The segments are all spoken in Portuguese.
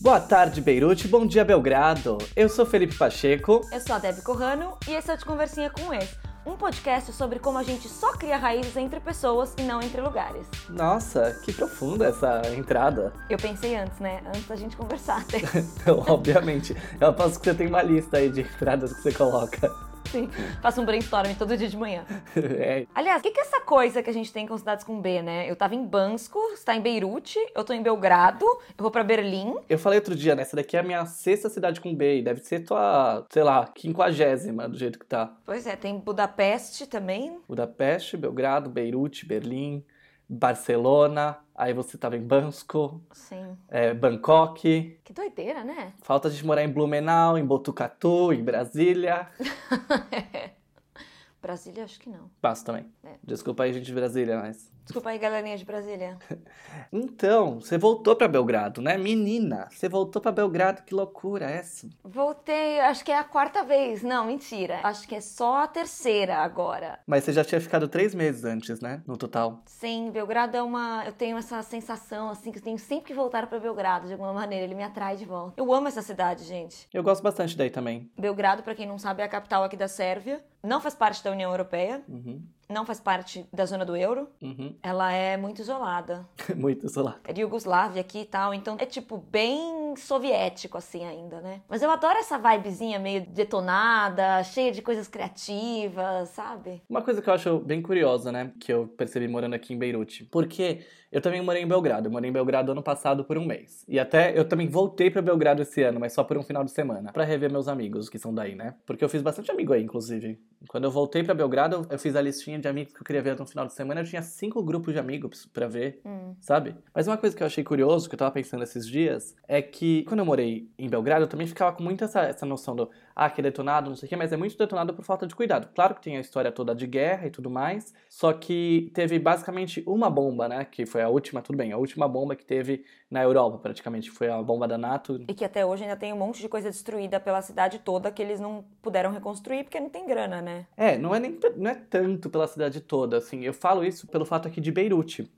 Boa tarde, Beirute. Bom dia, Belgrado. Eu sou Felipe Pacheco. Eu sou a Debbie Corrano e esse é o De Conversinha com Ex, um podcast sobre como a gente só cria raízes entre pessoas e não entre lugares. Nossa, que profunda essa entrada. Eu pensei antes, né? Antes da gente conversar. então, obviamente. Eu aposto que você tem uma lista aí de entradas que você coloca. Sim, faço um brainstorming todo dia de manhã. É. Aliás, o que, que é essa coisa que a gente tem com cidades com B, né? Eu tava em Bansko, você tá em Beirute, eu tô em Belgrado, eu vou pra Berlim. Eu falei outro dia, né? Essa daqui é a minha sexta cidade com B e deve ser tua, sei lá, quinquagésima do jeito que tá. Pois é, tem Budapeste também. Budapeste, Belgrado, Beirute, Berlim, Barcelona, aí você tava em Bansko, Sim. é, Bangkok. Que doideira, né? Falta gente morar em Blumenau, em Botucatu, em Brasília. Brasília, acho que não. Passo também. É. Desculpa aí, gente de Brasília, mas. Desculpa aí, galerinha de Brasília. Então, você voltou pra Belgrado, né? Menina, você voltou pra Belgrado, que loucura é essa? Voltei, acho que é a quarta vez. Não, mentira. Acho que é só a terceira agora. Mas você já tinha ficado três meses antes, né? No total. Sim, Belgrado é uma. Eu tenho essa sensação, assim, que eu tenho sempre que voltar pra Belgrado de alguma maneira. Ele me atrai de volta. Eu amo essa cidade, gente. Eu gosto bastante daí também. Belgrado, pra quem não sabe, é a capital aqui da Sérvia. Não faz parte da União Europeia. Uhum, Não faz parte da zona do euro. uhum. Ela é muito isolada. Muito isolado. É de Iugoslávia aqui e tal. Então é tipo bem soviético assim ainda, né? Mas eu adoro essa vibezinha meio detonada, cheia de coisas criativas, sabe? Uma coisa que eu acho bem curiosa, né? Que eu percebi morando aqui em Beirute. Porque eu também morei em Belgrado. Eu morei em Belgrado ano passado por um mês. E até eu também voltei pra Belgrado esse ano, mas só por um final de semana. Pra rever meus amigos que são daí, né? Porque eu fiz bastante amigo aí, inclusive. Quando eu voltei pra Belgrado, eu fiz a listinha de amigos que eu queria ver no final de semana. Eu tinha cinco grupos de amigos pra ver, Hum. sabe? Mas uma coisa que eu achei curioso, que eu tava pensando esses dias, é que quando eu morei em Belgrado, eu também ficava com muito essa, essa noção do ah, que é detonado, não sei o quê, mas é muito detonado por falta de cuidado. Claro que tem a história toda de guerra e tudo mais, só que teve basicamente uma bomba, né? Que foi a última, tudo bem, a última bomba que teve na Europa, praticamente. Foi a bomba da NATO. E que até hoje ainda tem um monte de coisa destruída pela cidade toda que eles não puderam reconstruir porque não tem grana, né? É, não é nem não é tanto pela cidade toda, assim. Eu falo isso pelo fato aqui de Beirute.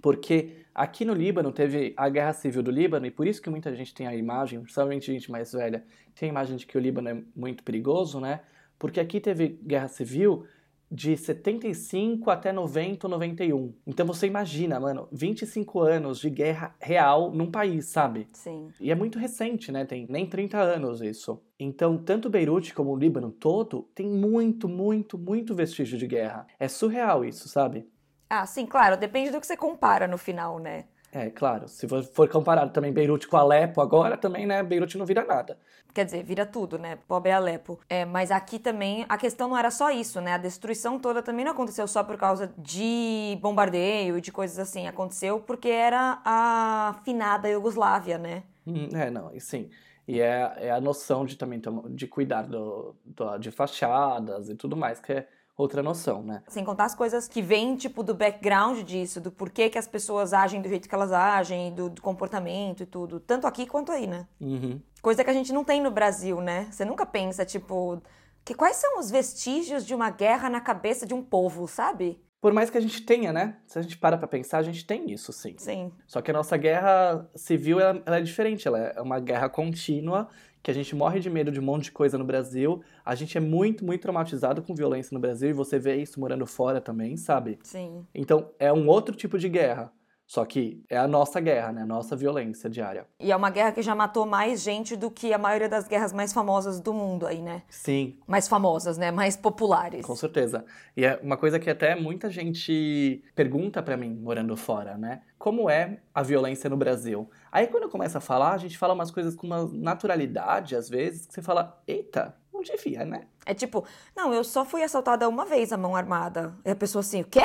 Porque aqui no Líbano teve a guerra civil do Líbano, e por isso que muita gente tem a imagem, principalmente gente mais velha, tem a imagem de que o Líbano é muito perigoso, né? Porque aqui teve guerra civil de 75 até 90 ou 91. Então você imagina, mano, 25 anos de guerra real num país, sabe? Sim. E é muito recente, né? Tem nem 30 anos isso. Então, tanto Beirute como o Líbano todo tem muito, muito, muito vestígio de guerra. É surreal isso, sabe? Ah, sim, claro, depende do que você compara no final, né? É, claro. Se for- comparado também Beirute com Alepo agora, também, né? Beirute não vira nada. Quer dizer, vira tudo, né? Pobre Alepo. É, mas aqui também a questão não era só isso, né? A destruição toda também não aconteceu só por causa de bombardeio e de coisas assim. Aconteceu porque era a finada Iugoslávia, né? Hum, É, não, e sim. E é, é a noção de também de cuidar do, do- de fachadas e tudo mais, que é outra noção, né? Sem contar as coisas que vêm, tipo, do background disso, do porquê que as pessoas agem do jeito que elas agem, do, do comportamento e tudo. Tanto aqui quanto aí, né? Uhum. Coisa que a gente não tem no Brasil, né? Você nunca pensa, tipo, que quais são os vestígios de uma guerra na cabeça de um povo, sabe? Por mais que a gente tenha, né? Se a gente para pra pensar, a gente tem isso, sim. Sim. Só que a nossa guerra civil, ela, ela é diferente. Ela é uma guerra contínua, que a gente morre de medo de um monte de coisa no Brasil. A gente é muito, muito traumatizado com violência no Brasil, e você vê isso morando fora também, sabe? Sim. Então, é um outro tipo de guerra. Só que é a nossa guerra, né? A nossa violência diária. E é uma guerra que já matou mais gente do que a maioria das guerras mais famosas do mundo aí, né? Sim, Mais famosas, né? Mais populares. com certeza. E é uma coisa que até muita gente pergunta pra mim, morando fora, né? Como é a violência no Brasil? Aí quando eu começo a falar, a gente fala umas coisas com uma naturalidade, às vezes, que você fala, eita, não devia, né? É tipo, não, eu só fui assaltada uma vez a mão armada. E a pessoa assim, o quê?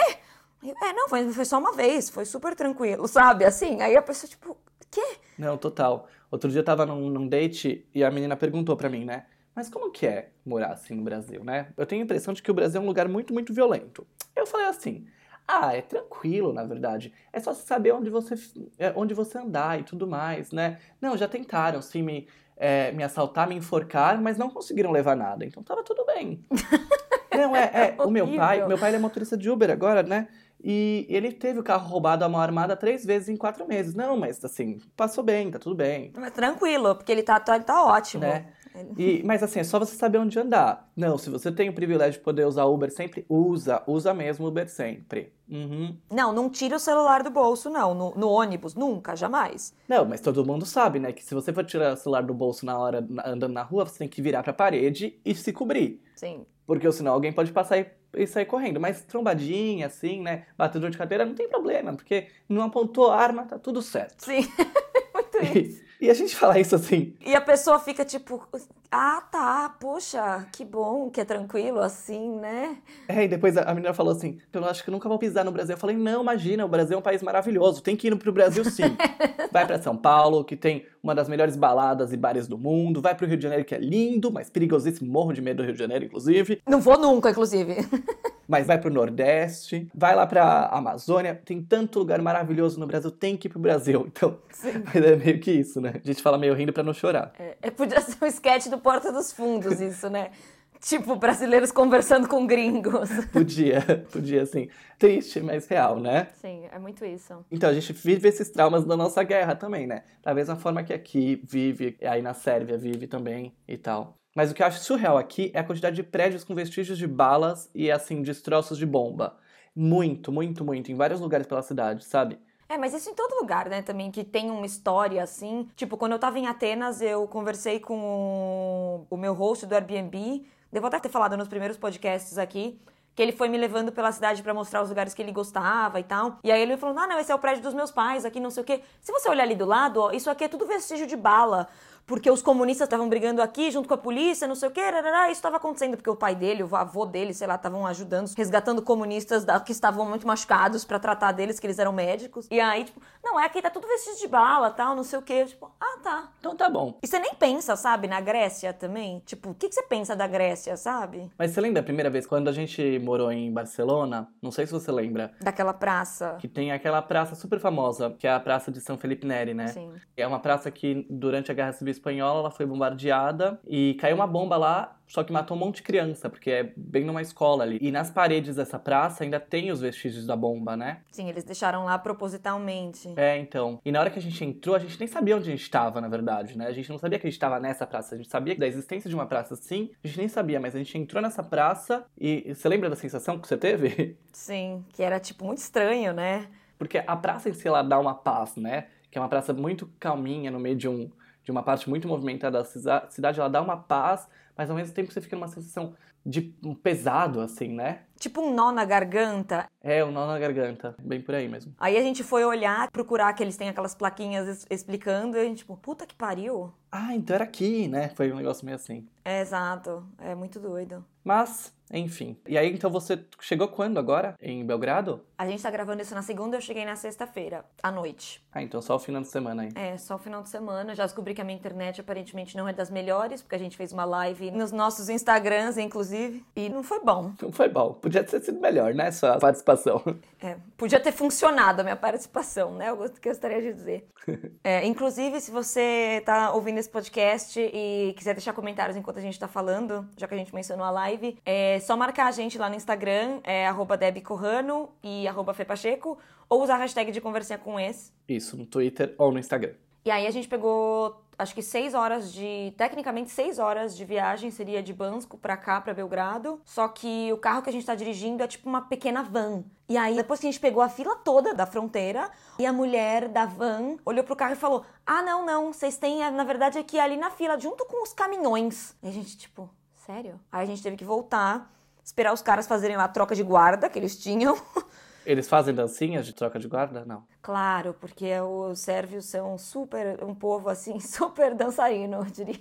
Eu, É, não, foi, foi só uma vez, foi super tranquilo, sabe? Assim, aí a pessoa, tipo, quê? Não, total. Outro dia eu tava num, num date e a menina perguntou pra mim, né? Mas como que é morar assim no Brasil, né? Eu tenho a impressão de que o Brasil é um lugar muito, muito violento. Eu falei assim, ah, é tranquilo, na verdade. É só saber onde você, é, onde você andar e tudo mais, né? Não, já tentaram, sim, me, é, me assaltar, me enforcar, mas não conseguiram levar nada. Então tava tudo bem. não, é, é. O meu pai, meu pai ele é motorista de Uber agora, né? E ele teve o carro roubado à mão armada três vezes em quatro meses. Não, mas assim, passou bem, tá tudo bem. Mas tranquilo, porque ele tá, tá, ele tá ótimo. Né? E, mas assim, é só você saber onde andar. Não, se você tem o privilégio de poder usar Uber sempre, usa. Usa mesmo Uber sempre. Uhum. Não, não tira o celular do bolso, não. No, no, ônibus, nunca, jamais. Não, mas todo mundo sabe, né? Que se você for tirar o celular do bolso na hora andando na rua, você tem que virar pra parede e se cobrir. Sim. Porque senão alguém pode passar e, e sair correndo. Mas trombadinha, assim, né? Batedor de carteira, não tem problema, porque não apontou arma, tá tudo certo. Sim, muito isso. E a gente fala isso assim. E a pessoa fica tipo, ah, tá, poxa, que bom, que é tranquilo assim, né? É, e depois a menina falou assim: eu acho que nunca vou pisar no Brasil. Eu falei: não, imagina, o Brasil é um país maravilhoso, tem que ir pro Brasil sim. vai para São Paulo, que tem uma das melhores baladas e bares do mundo. Vai pro Rio de Janeiro, que é lindo, mas perigosíssimo, morro de medo do Rio de Janeiro, inclusive. Não vou nunca, inclusive. mas vai pro Nordeste, vai lá pra Amazônia, tem tanto lugar maravilhoso no Brasil, tem que ir pro Brasil. Então, mas é meio que isso, né? A gente fala meio rindo pra não chorar. É, é podia ser um sketch do Porta dos Fundos, isso, né? Tipo, brasileiros conversando com gringos. Podia, podia, sim. Triste, mas real, né? Sim, é muito isso. Então, a gente vive esses traumas da nossa guerra também, né? Da mesma forma que aqui vive, aí na Sérvia vive também e tal. Mas o que eu acho surreal aqui é a quantidade de prédios com vestígios de balas e, assim, destroços de bomba. Muito, muito, muito, em vários lugares pela cidade, sabe? É, mas isso em todo lugar, né, também, que tem uma história assim. Tipo, quando eu tava em Atenas, eu conversei com o meu host do Airbnb. Devo até ter falado nos primeiros podcasts aqui. Que ele foi me levando pela cidade para mostrar os lugares que ele gostava e tal. E aí ele falou: Ah, não, esse é o prédio dos meus pais, aqui não sei o quê. Se você olhar ali do lado, ó, isso aqui é tudo vestígio de bala porque os comunistas estavam brigando aqui junto com a polícia, não sei o que, isso estava acontecendo porque o pai dele, o avô dele, sei lá, estavam ajudando, resgatando comunistas da, que estavam muito machucados para tratar deles, que eles eram médicos. E aí, tipo, não, é aqui tá tudo vestido de bala, tal, não sei o que. Tipo, ah, tá. Então tá bom. E você nem pensa, sabe, na Grécia também? Tipo, o que, que você pensa da Grécia, sabe? Mas você lembra a primeira vez quando a gente morou em Barcelona? Não sei se você lembra. Daquela praça. Que tem aquela praça super famosa, que é a Praça de São Felipe Neri, né? Sim. É uma praça que durante a Guerra Civil Espanhola ela foi bombardeada e caiu uma bomba lá, só que matou um monte de criança, porque é bem numa escola ali. E nas paredes dessa praça ainda tem os vestígios da bomba, né? Sim, eles deixaram lá propositalmente. É, então. E na hora que a gente entrou, a gente nem sabia onde a gente estava, na verdade, né? A gente não sabia que a gente estava nessa praça. A gente sabia da existência de uma praça assim, a gente nem sabia, mas a gente entrou nessa praça e você lembra da sensação que você teve? Sim, que era tipo muito estranho, né? Porque a praça em si ela dá uma paz, né? Que é uma praça muito calminha no meio de um de uma parte muito movimentada da cidade, ela dá uma paz, mas ao mesmo tempo você fica numa sensação de um pesado, assim, né? Tipo um nó na garganta. É, um nó na garganta, bem por aí mesmo. Aí a gente foi olhar, procurar que eles têm aquelas plaquinhas explicando, e a gente, tipo, puta que pariu. Ah, então era aqui, né? Foi um negócio meio assim. É, exato. É muito doido. Mas, enfim. E aí, então você chegou quando agora? Em Belgrado? A gente tá gravando isso na segunda, eu cheguei na sexta-feira, à noite. Ah, então só o final de semana aí. É, só o final de semana. Já descobri que a minha internet aparentemente não é das melhores, porque a gente fez uma live nos nossos Instagrams, inclusive, e não foi bom. Não foi bom. Podia ter sido melhor, né, sua participação. É, podia ter funcionado a minha participação, né? Eu gostaria de dizer. É, inclusive, se você tá ouvindo esse podcast e quiser deixar comentários enquanto a gente tá falando, já que a gente mencionou a live, é só marcar a gente lá no Instagram, é arroba Corrano e Fepacheco, ou usar a hashtag de conversinha com esse. Isso, no Twitter ou no Instagram. E aí a gente pegou, acho que seis horas de. Tecnicamente, seis horas de viagem seria de Bansko pra cá, pra Belgrado. Só que o carro que a gente tá dirigindo é tipo uma pequena van. E aí, depois que a gente pegou a fila toda da fronteira, e a mulher da van olhou pro carro e falou: Ah, não, não, vocês têm, na verdade, aqui ali na fila, junto com os caminhões. E a gente, tipo, sério? Aí a gente teve que voltar, esperar os caras fazerem lá a troca de guarda que eles tinham. Eles fazem dancinhas de troca de guarda? Não. Claro, porque os sérvios são super, um povo assim, super dançarino, eu diria.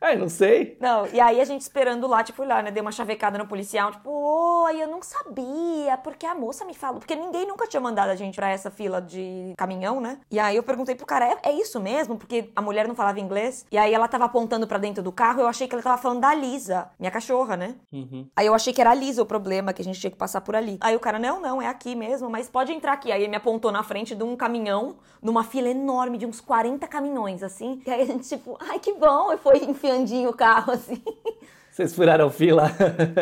Ai, não sei. Não, e aí a gente esperando lá, tipo, lá, né, deu uma chavecada no policial, tipo, oi, eu não sabia, porque a moça me falou, porque ninguém nunca tinha mandado a gente pra essa fila de caminhão, né? E aí eu perguntei pro cara, é, é isso mesmo? Porque a mulher não falava inglês, e aí ela tava apontando para dentro do carro, eu achei que ela tava falando da Lisa, minha cachorra, né? Uhum. Aí eu achei que era a Lisa o problema, que a gente tinha que passar por ali. Aí o cara, não, não, é aqui mesmo, mas pode entrar aqui. Aí ele me apontou na frente de um caminhão, numa fila enorme de uns 40 caminhões, assim. E aí a gente, tipo, ai que bom, e foi enfiandinho o carro, assim. Vocês furaram fila?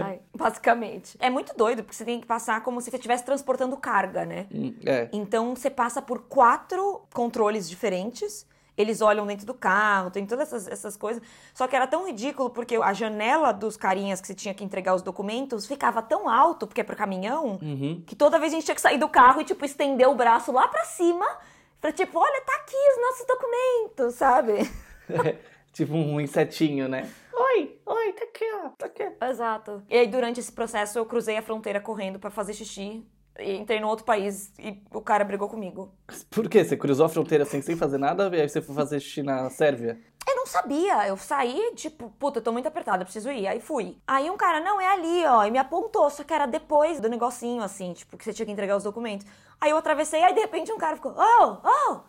Ai, basicamente. É muito doido, porque você tem que passar como se você estivesse transportando carga, né? Hum, é. Então você passa por quatro controles diferentes. Eles olham dentro do carro, tem todas essas, essas coisas. Só que era tão ridículo porque a janela dos carinhas que você tinha que entregar os documentos ficava tão alto, porque é pro caminhão, Uhum. que toda vez a gente tinha que sair do carro e, tipo, estender o braço lá pra cima. Pra, tipo, olha, tá aqui os nossos documentos, sabe? tipo um insetinho, né? Oi, oi, tá aqui, ó, tá aqui. Exato. E aí, durante esse processo, eu cruzei a fronteira correndo pra fazer xixi. E entrei no outro país e o cara brigou comigo. Por quê? Você cruzou a fronteira assim, sem fazer nada, e aí você foi fazer xixi na Sérvia? Eu não sabia. Eu saí, tipo, puta, eu tô muito apertada, preciso ir. Aí fui. Aí um cara, não, é ali, ó. E me apontou, só que era depois do negocinho, assim, tipo, que você tinha que entregar os documentos. Aí eu atravessei, aí de repente um cara ficou, oh, oh.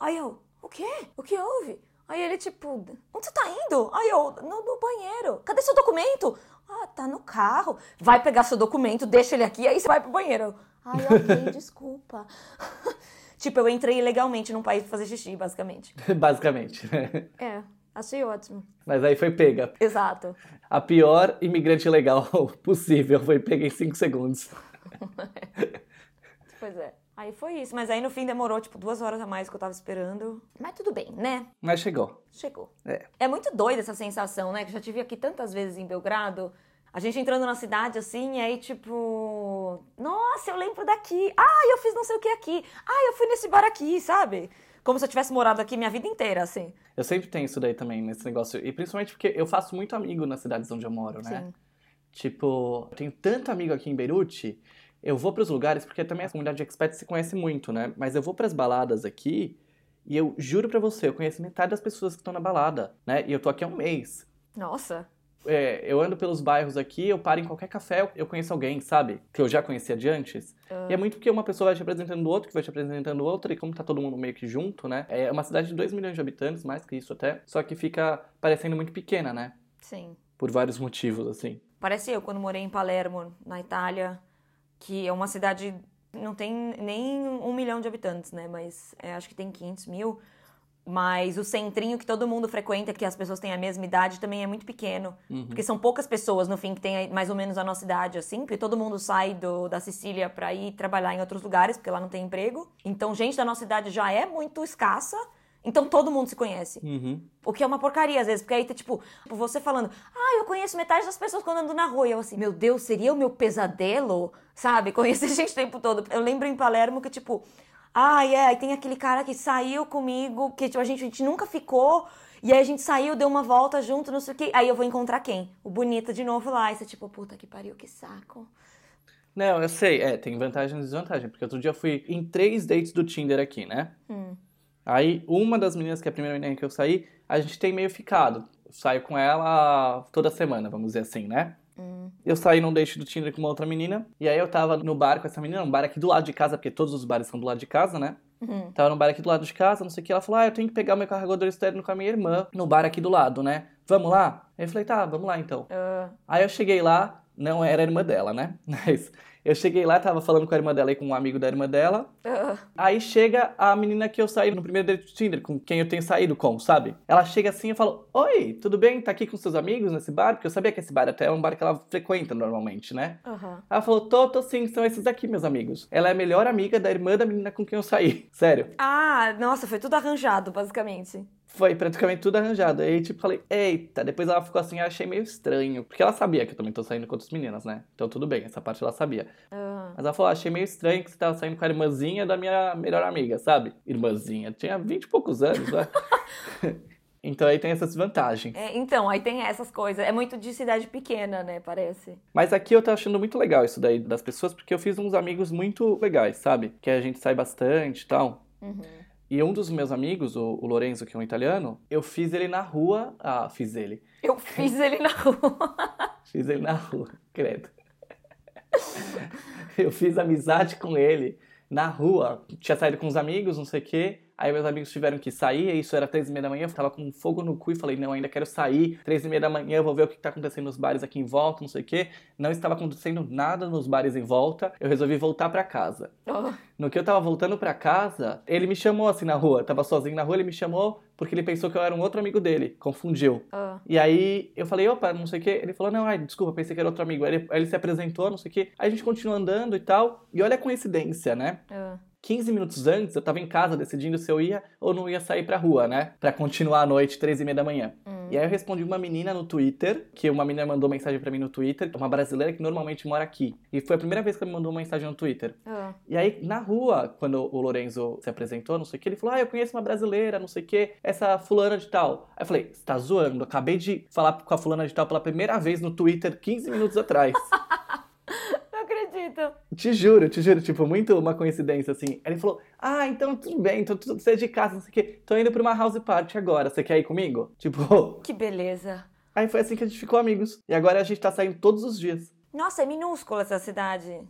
Aí eu, o quê? O que houve? Aí ele, tipo, onde você tá indo? Aí eu, no, no banheiro. Cadê seu documento? Ah, tá no carro. Vai pegar seu documento, deixa ele aqui, aí você vai pro banheiro. Ai, ok, desculpa. tipo, eu entrei ilegalmente num país pra fazer xixi, basicamente. Basicamente. né? É, achei ótimo. Mas aí foi pega. Exato. A pior imigrante legal possível foi pega em 5 segundos. Pois é. Aí foi isso. Mas aí no fim demorou, tipo, duas horas a mais que eu tava esperando. Mas tudo bem, né? Mas chegou. Chegou. É. É muito doida essa sensação, né? Que eu já tive aqui tantas vezes em Belgrado. A gente entrando na cidade assim, e aí tipo. Nossa, eu lembro daqui. Ah, eu fiz não sei o que aqui. Ah, eu fui nesse bar aqui, sabe? Como se eu tivesse morado aqui minha vida inteira, assim. Eu sempre tenho isso daí também, nesse negócio. E principalmente porque eu faço muito amigo nas cidades onde eu moro, né? Sim. Tipo, eu tenho tanto amigo aqui em Beirute, eu vou pros lugares, porque também a comunidade de expats se conhece muito, né? Mas eu vou pras baladas aqui e eu juro pra você, eu conheço metade das pessoas que estão na balada, né? E eu tô aqui há um mês. Nossa. É, eu ando pelos bairros aqui, eu paro em qualquer café, eu- conheço alguém, sabe? Que eu já conhecia de antes. E é muito porque uma pessoa vai te apresentando o outro, que vai te apresentando outra, e como tá todo mundo meio que junto, né? É uma cidade de 2 milhões de habitantes, mais que isso até, só que fica parecendo muito pequena, né? Sim. Por vários motivos, assim. Parece eu quando morei em Palermo, na Itália, que é uma cidade. Não tem nem um milhão de habitantes, né? Mas é, acho que tem 500 mil. Mas o centrinho que todo mundo frequenta, que as pessoas têm a mesma idade, também é muito pequeno. Porque são poucas pessoas, no fim, que têm mais ou menos a nossa idade, assim. Porque todo mundo sai do, da Sicília pra ir trabalhar em outros lugares, porque lá não tem emprego. Então, gente da nossa idade já é muito escassa. Então, todo mundo se conhece. Uhum. O que é uma porcaria, às vezes, porque aí tá tipo, você falando, ah, eu conheço metade das pessoas quando ando na rua. E eu assim, meu Deus, seria o meu pesadelo, sabe? Conhecer gente o tempo todo. Eu lembro em Palermo que, tipo, ah, é, aí tem aquele cara que saiu comigo, que tipo, a, gente, a gente nunca ficou. E aí a gente saiu, deu uma volta junto, não sei o quê. Aí eu vou encontrar quem? O bonito de novo lá. E você, tipo, puta que pariu, que saco. Não, eu sei, é, tem vantagem e desvantagem, porque outro dia eu fui em três dates do Tinder aqui, né? Hum. Aí, uma das meninas, que é a primeira menina que eu saí, a gente tem meio ficado. Eu saio com ela toda semana, vamos dizer assim, né? Eu saí num date do Tinder com uma outra menina, e aí eu tava no bar com essa menina, um bar aqui do lado de casa, porque todos os bares são do lado de casa, né? Uhum. Tava no bar aqui do lado de casa, não sei o que. Ela falou: Ah, eu tenho que pegar meu carregador externo com a minha irmã no bar aqui do lado, né? Vamos lá? Aí eu falei: Tá, vamos lá então. Ah, Aí eu cheguei lá, não era a irmã dela, né? Mas eu cheguei lá, tava falando com a irmã dela e com um amigo da irmã dela. ah. Aí chega a menina que eu saí no primeiro date do Tinder, com quem eu tenho saído com, sabe? Ela chega assim e fala: Oi, tudo bem? Tá aqui com seus amigos nesse bar? Porque eu sabia que esse bar até é um bar que ela frequenta normalmente, né? Aham. Ela falou: Tô, tô sim, são esses aqui, meus amigos. Ela é a melhor amiga da irmã da menina com quem eu saí. Sério. Ah, nossa, foi tudo arranjado, basicamente. Foi praticamente tudo arranjado. Aí, tipo, falei, eita. Depois ela ficou assim, eu achei meio estranho. Porque ela sabia que eu também tô saindo com outras meninas, né? Então tudo bem, essa parte ela sabia. Ah. Mas ela falou, achei meio estranho que você tava saindo com a irmãzinha da minha melhor amiga, sabe? Irmãzinha. Tinha 20 e poucos anos, né? então aí tem essas vantagens. É, então, aí tem essas coisas. É muito de cidade pequena, né? Parece. Mas aqui eu tô achando muito legal isso daí das pessoas, porque eu fiz uns amigos muito legais, sabe? Que a gente sai bastante e tal. Uhum. E um dos meus amigos, o, o Lorenzo, que é um italiano, eu fiz ele na rua. Ah, fiz ele. Eu fiz ele na rua. Fiz ele na rua, credo. Eu fiz amizade com ele na rua. Tinha saído com os amigos, não sei o quê. Aí meus amigos tiveram que sair, e isso era três e meia da manhã, eu tava com fogo no cu e falei, não, ainda quero sair, três e meia da manhã, eu vou ver o que tá acontecendo nos bares aqui em volta, não sei o quê. Não estava acontecendo nada nos bares em volta, eu resolvi voltar para casa. Oh. No que eu tava voltando para casa, ele me chamou assim na rua, eu tava sozinho na rua, ele me chamou porque ele pensou que eu era um outro amigo dele, confundiu. Oh. E aí eu falei, opa, não sei o quê. Ele falou, não, ai, desculpa, pensei que era outro amigo. Aí ele, aí ele se apresentou, não sei o quê. Aí a gente continuou andando e tal. E olha a coincidência, né? Oh. 15 minutos antes, eu tava em casa decidindo se eu ia ou não ia sair pra rua, né? Pra continuar a noite, três e meia da manhã. Hum. E aí eu respondi uma menina no Twitter, que uma menina mandou mensagem pra mim no Twitter, uma brasileira que normalmente mora aqui. E foi a primeira vez que ela me mandou uma mensagem no Twitter. Oh. E aí, na rua, quando o Lorenzo se apresentou, não sei o que, ele falou: Ah, eu conheço uma brasileira, não sei o que, essa fulana de tal. Aí eu falei: Você tá zoando? Acabei de falar com a fulana de tal pela primeira vez no Twitter 15 minutos atrás. Acredito. te juro, te juro, tipo, muito uma coincidência assim. Ele falou: Ah, então tudo bem, então tudo você é de casa, não sei o que, tô indo pra uma house party agora, você quer ir comigo? Tipo, Que beleza. aí foi assim que a gente ficou amigos. E agora a gente tá saindo todos os dias. Nossa, é minúscula essa cidade.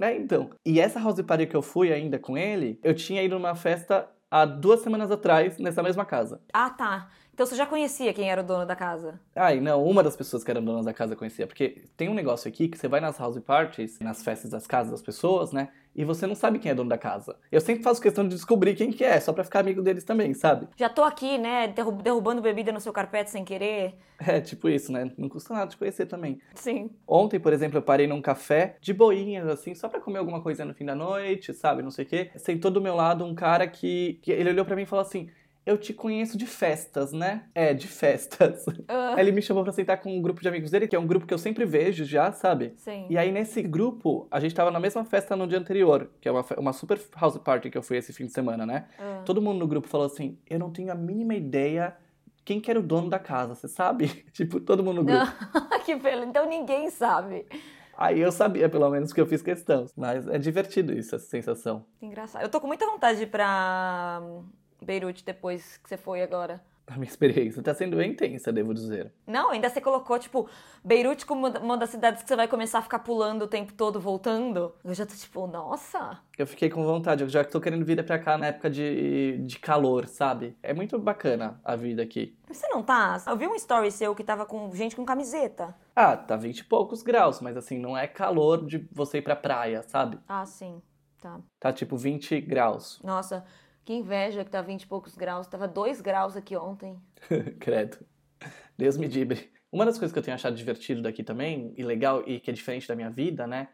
É, então. E essa house party que eu fui ainda com ele, eu tinha ido numa festa há duas semanas atrás, nessa mesma casa. Ah, tá. Então você já conhecia quem era o dono da casa? Ai, não, uma das pessoas que eram donas da casa conhecia. Porque tem um negócio aqui que você vai nas house parties, nas festas das casas das pessoas, né? E você não sabe quem é dono da casa. Eu sempre faço questão de descobrir quem que é, só pra ficar amigo deles também, sabe? Já tô aqui, né, derru- derrubando bebida no seu carpete sem querer. É, tipo isso, né? Não custa nada de conhecer também. Sim. Ontem, por exemplo, eu parei num café de boinhas, assim, só pra comer alguma coisa no fim da noite, sabe? Não sei o quê. Sentou do meu lado um cara que, que ele olhou pra mim e falou assim: Eu te conheço de festas, né? É, de festas. Aí ele me chamou pra sentar com um grupo de amigos dele, que é um grupo que eu sempre vejo já, sabe? sim. E aí, nesse grupo, a gente tava na mesma festa no dia anterior, que é uma, uma super house party que eu fui esse fim de semana, né? Ah. Todo mundo no grupo falou assim: Eu não tenho a mínima ideia quem que era o dono da casa, você sabe? tipo, todo mundo no grupo. que pelo. Então ninguém sabe. Aí eu sabia, pelo menos, que eu fiz questão. Mas é divertido isso, essa sensação. Engraçado. Eu tô com muita vontade de ir pra Beirute depois que você foi agora. A minha experiência tá sendo bem intensa, devo dizer. Não, ainda você colocou, tipo, Beirute como uma das cidades que você vai começar a ficar pulando o tempo todo, voltando. Eu já tô tipo, nossa. Eu fiquei com vontade, eu já tô querendo vir pra cá na época de, de calor, sabe? É muito bacana a vida aqui. Você não tá? Eu vi um story seu que tava com gente com camiseta. Ah, tá 20 e poucos graus, mas assim, não é calor de você ir pra praia, sabe? Ah, sim. Tá. Tá tipo 20 graus. Nossa, que inveja que tá 20 e poucos graus. Tava 2 graus aqui ontem. Credo. Deus me dibre. Uma das coisas que eu tenho achado divertido daqui também, e legal, e que é diferente da minha vida, né?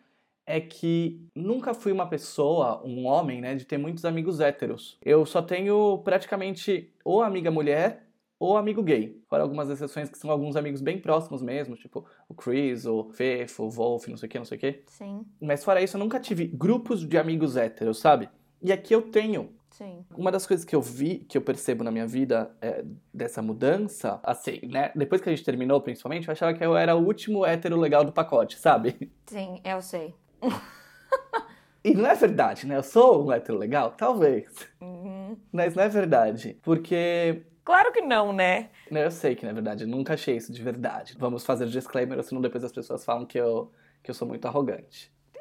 É que nunca fui uma pessoa, um homem, né, de ter muitos amigos héteros. Eu só tenho praticamente ou amiga mulher ou amigo gay. Fora algumas exceções que são alguns amigos bem próximos mesmo, tipo o Chris, o Fefo, o Wolf, não sei o que, não sei o que. Sim, Mas fora isso, eu nunca tive grupos de amigos héteros, sabe? E aqui eu tenho. Sim. Uma das coisas que eu vi, que eu percebo na minha vida é, dessa mudança, assim, né? Depois que a gente terminou, principalmente, eu achava que eu era o último hétero legal do pacote, sabe? Sim, eu sei. E não é verdade, né? Eu sou um hétero legal? Talvez. Uhum. Mas não é verdade. Porque. Claro que não, né? né, eu sei que não é verdade. Eu nunca achei isso de verdade. Vamos fazer disclaimer, senão depois as pessoas falam que eu, que eu sou muito arrogante.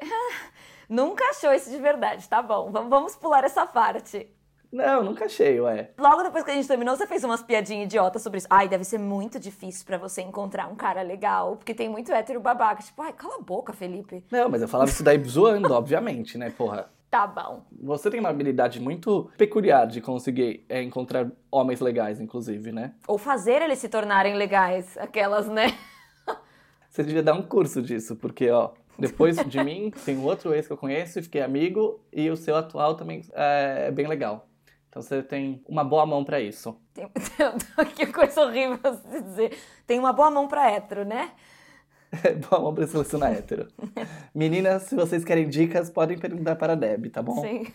Nunca achou isso de verdade, tá bom. Vamos- pular essa parte. Não, nunca achei, ué. Logo depois que a gente terminou, você fez umas piadinhas idiotas sobre isso. Ai, deve ser muito difícil pra você encontrar um cara legal, porque tem muito hétero babaca. Tipo, ai, cala a boca, Felipe. Não, mas eu falava isso daí zoando, obviamente, né, porra. Tá bom. Você tem uma habilidade muito peculiar de conseguir é, encontrar homens legais, inclusive, né? Ou fazer eles se tornarem legais, aquelas, né? Você devia dar um curso disso, porque, ó, depois de mim, tem um outro ex que eu conheço e fiquei amigo, e o seu atual também é, é bem legal. Então você tem uma boa mão pra isso. Tem, que coisa horrível se dizer. Tem uma boa mão pra hétero, né? boa mão pra selecionar hétero. Meninas, se vocês querem dicas, podem perguntar para a Deb, tá bom? Sim.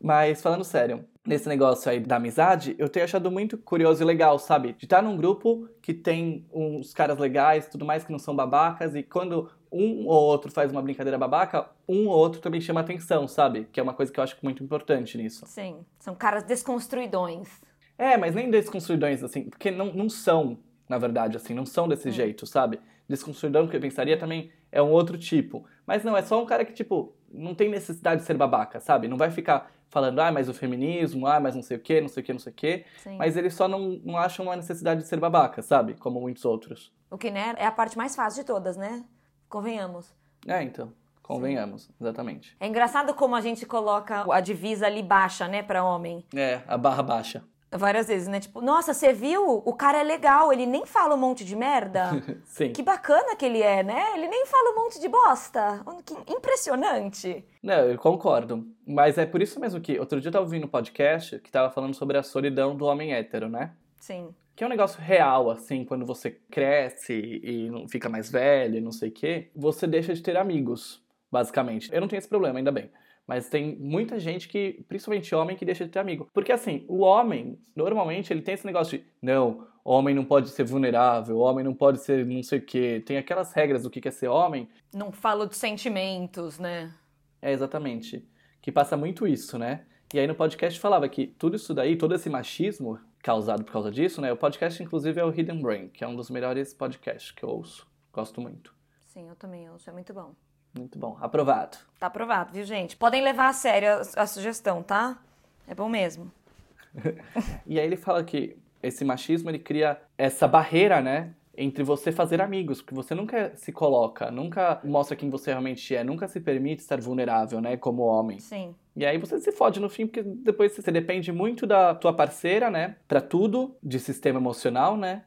Mas falando sério, nesse negócio aí da amizade, eu tenho achado muito curioso e legal, sabe? De estar num grupo que tem uns caras legais, tudo mais, que não são babacas, e quando um ou outro faz uma brincadeira babaca, um ou outro também chama atenção, sabe? Que é uma coisa que eu acho muito importante nisso. Sim. São caras desconstruidões. É, mas nem desconstruidões, assim, porque não, não são, na verdade, assim, não são desse jeito, sabe? Desconstruidão que eu pensaria também é um outro tipo. Mas não, é só um cara que, tipo, não tem necessidade de ser babaca, sabe? Não vai ficar falando, ah, mas o feminismo, ah, mas não sei o quê, não sei o quê, não sei o quê. Sim. Mas eles só não, não acham uma necessidade de ser babaca, sabe? Como muitos outros. O que, né, é a parte mais fácil de todas, né? Convenhamos. É, então, convenhamos, exatamente. É engraçado como a gente coloca a divisa ali baixa, né, pra homem. É, a barra baixa. Várias vezes, né? Tipo, nossa, você viu? O cara é legal, ele nem fala um monte de merda. Sim. Que bacana que ele é, né? Ele nem fala um monte de bosta. Que impressionante. Não, eu concordo. Mas é por isso mesmo que outro dia eu tava ouvindo um podcast que tava falando sobre a solidão do homem hétero, né? Sim. Que é um negócio real, assim, quando você cresce e não fica mais velho e não sei o quê, você deixa de ter amigos, basicamente. Eu não tenho esse problema, ainda bem. Mas tem muita gente que, principalmente homem, que deixa de ter amigo. Porque assim, o homem, normalmente, ele tem esse negócio de, não, homem não pode ser vulnerável, homem não pode ser não sei o quê. Tem aquelas regras do que é ser homem. Não falo de sentimentos, né? É, exatamente. Que passa muito isso, né? E aí no podcast falava que tudo isso daí, todo esse machismo causado por causa disso, né? O podcast, inclusive, é o Hidden Brain, que é um dos melhores podcasts que eu ouço. Gosto muito. Sim, eu também ouço, é muito bom. Muito bom. Aprovado. Tá aprovado, viu, gente? Podem levar a sério a, a sugestão, tá? É bom mesmo. e aí ele fala que esse machismo ele cria essa barreira, né? Entre você fazer amigos, porque você nunca se coloca, nunca mostra quem você realmente é, nunca se permite estar vulnerável, né, como homem. Sim. E aí você se fode no fim, porque depois você depende muito da tua parceira, né, para tudo, de sistema emocional, né?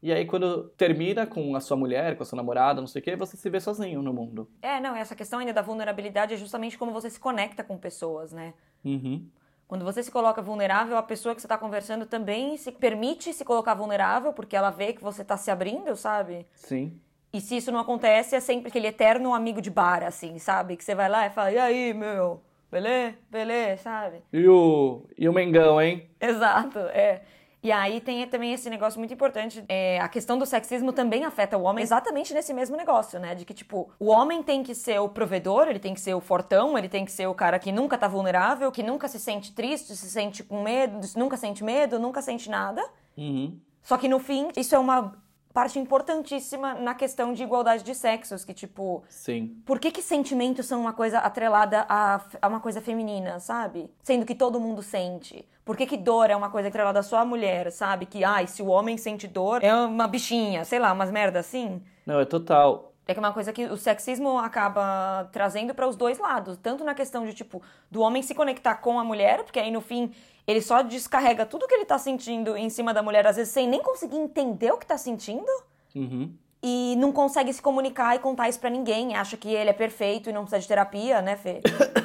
E aí, quando termina com a sua mulher, com a sua namorada, não sei o quê, você se vê sozinho no mundo. É, não, essa questão ainda da vulnerabilidade é justamente como você se conecta com pessoas, né? Uhum. Quando você se coloca vulnerável, a pessoa que você está conversando também se permite se colocar vulnerável, porque ela vê que você está se abrindo, sabe? Sim. E se isso não acontece, é sempre aquele eterno amigo de bar, assim, sabe? Que você vai lá e fala, e aí, meu? Beleza? Beleza, sabe? E o, e o Mengão, hein? Exato, é. E aí tem também esse negócio muito importante. É, a questão do sexismo também afeta o homem exatamente nesse mesmo negócio, né? De que, tipo, o homem tem que ser o provedor, ele tem que ser o fortão, ele tem que ser o cara que nunca tá vulnerável, que nunca se sente triste, se sente com medo, nunca sente medo, nunca sente nada. Uhum. Só que no fim, isso é uma parte importantíssima na questão de igualdade de sexos, que tipo, Sim. por que que sentimentos são uma coisa atrelada a, a uma coisa feminina, sabe? Sendo que todo mundo sente. Por que que dor é uma coisa atrelada só à mulher, sabe? Que, ai, se o homem sente dor, é uma bichinha, sei lá, umas merda assim. Não, é total. É que é uma coisa que o sexismo acaba trazendo para os dois lados, tanto na questão de tipo do homem se conectar com a mulher, porque aí no fim ele só descarrega tudo que ele tá sentindo em cima da mulher, às vezes sem nem conseguir entender o que tá sentindo. Uhum. E não consegue se comunicar e contar isso pra ninguém. Acha que ele é perfeito e não precisa de terapia, né, Fê?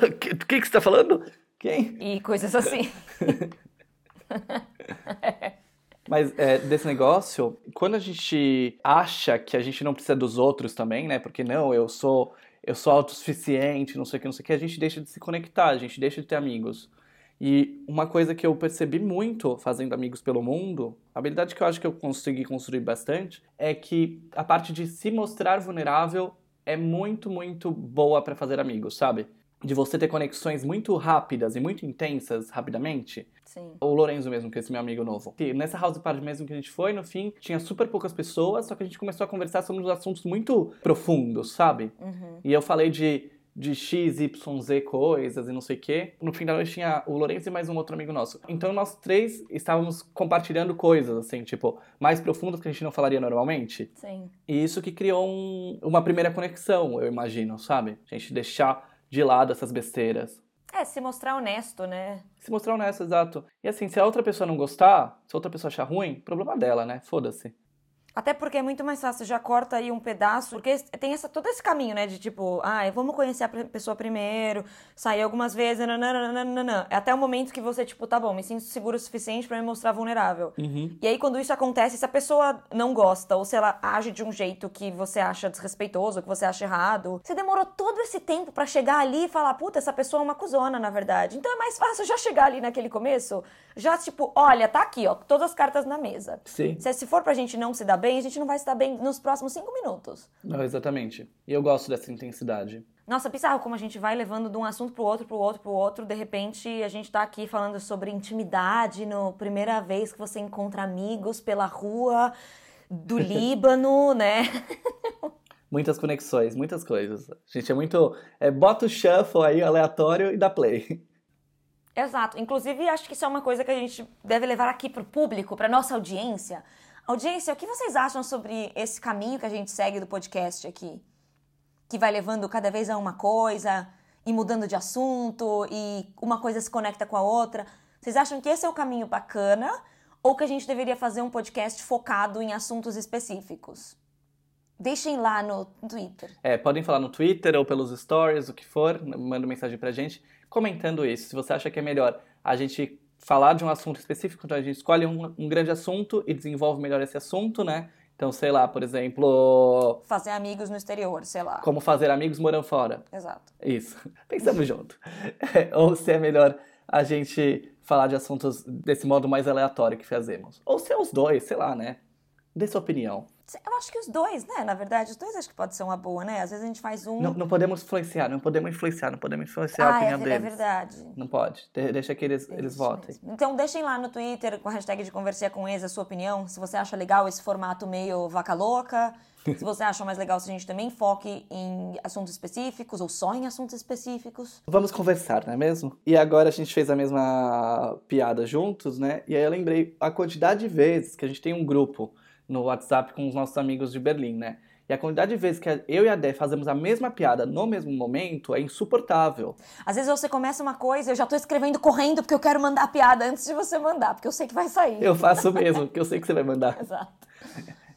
O que, que, que você tá falando? Quem? E coisas assim. Mas é, desse negócio, quando a gente acha que a gente não precisa dos outros também, né? Porque não, eu sou eu sou autossuficiente, não sei o que, não sei o que, a gente deixa de se conectar, a gente deixa de ter amigos. E uma coisa que eu percebi muito fazendo amigos pelo mundo, a habilidade que eu acho que eu consegui construir bastante, é que a parte de se mostrar vulnerável é muito, muito boa para fazer amigos, sabe? De você ter conexões muito rápidas e muito intensas rapidamente. Sim. O Lorenzo mesmo, que é esse meu amigo novo. E nessa house party mesmo que a gente foi, no fim, tinha super poucas pessoas, só que a gente começou a conversar sobre uns assuntos muito profundos, sabe? Uhum. E eu falei de de X, Y, Z coisas e não sei o quê. No fim da noite tinha o Lourenço e mais um outro amigo nosso. Então nós três estávamos compartilhando coisas, assim, tipo, mais profundas que a gente não falaria normalmente. Sim. E isso que criou um, uma primeira conexão, eu imagino, sabe? A gente deixar de lado essas besteiras. É, se mostrar honesto, né? Se mostrar honesto, exato. E assim, se a outra pessoa não gostar, se a outra pessoa achar ruim, problema dela, né? Foda-se. Até porque é muito mais fácil, já corta aí um pedaço, porque tem essa, todo esse caminho, né, de tipo, ah, vamos conhecer a pessoa primeiro, sair algumas vezes, nananana. É até o momento que você, tipo, tá bom, me sinto seguro o suficiente para me mostrar vulnerável. Uhum. E aí, quando isso acontece, se a pessoa não gosta, ou se ela age de um jeito que você acha desrespeitoso, que você acha errado, você demorou todo esse tempo para chegar ali e falar, puta, essa pessoa é uma cuzona, na verdade. Então é mais fácil já chegar ali naquele começo, já, tipo, olha, tá aqui, ó, todas as cartas na mesa. Sim. Se, se for pra gente não se dar bem, a gente não vai se dar bem nos próximos cinco minutos. Não, exatamente. E eu gosto dessa intensidade. Nossa, bizarro como a gente vai levando de um assunto pro outro, pro outro, pro outro. De repente, a gente tá aqui falando sobre intimidade no primeira vez que você encontra amigos pela rua do Líbano, né? Muitas conexões, muitas coisas. A gente é muito. É, bota o shuffle aí, aleatório, e dá play. Exato. Inclusive, acho que isso é uma coisa que a gente deve levar aqui pro público, pra nossa audiência. Audiência, o que vocês acham sobre esse caminho que a gente segue do podcast aqui? Que vai levando cada vez a uma coisa e mudando de assunto e uma coisa se conecta com a outra. Vocês acham que esse é o caminho bacana ou que a gente deveria fazer um podcast focado em assuntos específicos? Deixem lá no Twitter. É, podem falar no Twitter ou pelos stories, o que for, manda mensagem pra gente comentando isso. Se você acha que é melhor a gente falar de um assunto específico, então a gente escolhe um, um grande assunto e desenvolve melhor esse assunto, né? Então, sei lá, por exemplo. Fazer amigos no exterior, sei lá. Como fazer amigos morando fora. Exato. Isso. Pensamos junto. Ou se é melhor a gente falar de assuntos desse modo mais aleatório que fazemos. Ou se é os dois, sei lá, né? Dê sua opinião. Eu acho que os dois, né? Na verdade, os dois acho que pode ser uma boa, né? Às vezes a gente faz um. Não, não podemos influenciar, não podemos influenciar, não podemos influenciar ah, a opinião é, deles. é verdade. Não pode. De- deixa que eles, eles votem. mesmo. Então deixem lá no Twitter com a hashtag de conversar com eles a sua opinião. Se você acha legal esse formato meio vaca louca. se você acha mais legal se a gente também foque em assuntos específicos ou só em assuntos específicos. Vamos conversar, não é mesmo? E agora a gente fez a mesma piada juntos, né? E aí eu lembrei a quantidade de vezes que a gente tem um grupo no WhatsApp com os nossos amigos de Berlim, né? E a quantidade de vezes que eu e a Dé fazemos a mesma piada no mesmo momento é insuportável. Às vezes você começa uma coisa, eu já tô escrevendo correndo porque eu quero mandar a piada antes de você mandar, porque eu sei que vai sair. Eu faço mesmo, que eu sei que você vai mandar. Exato.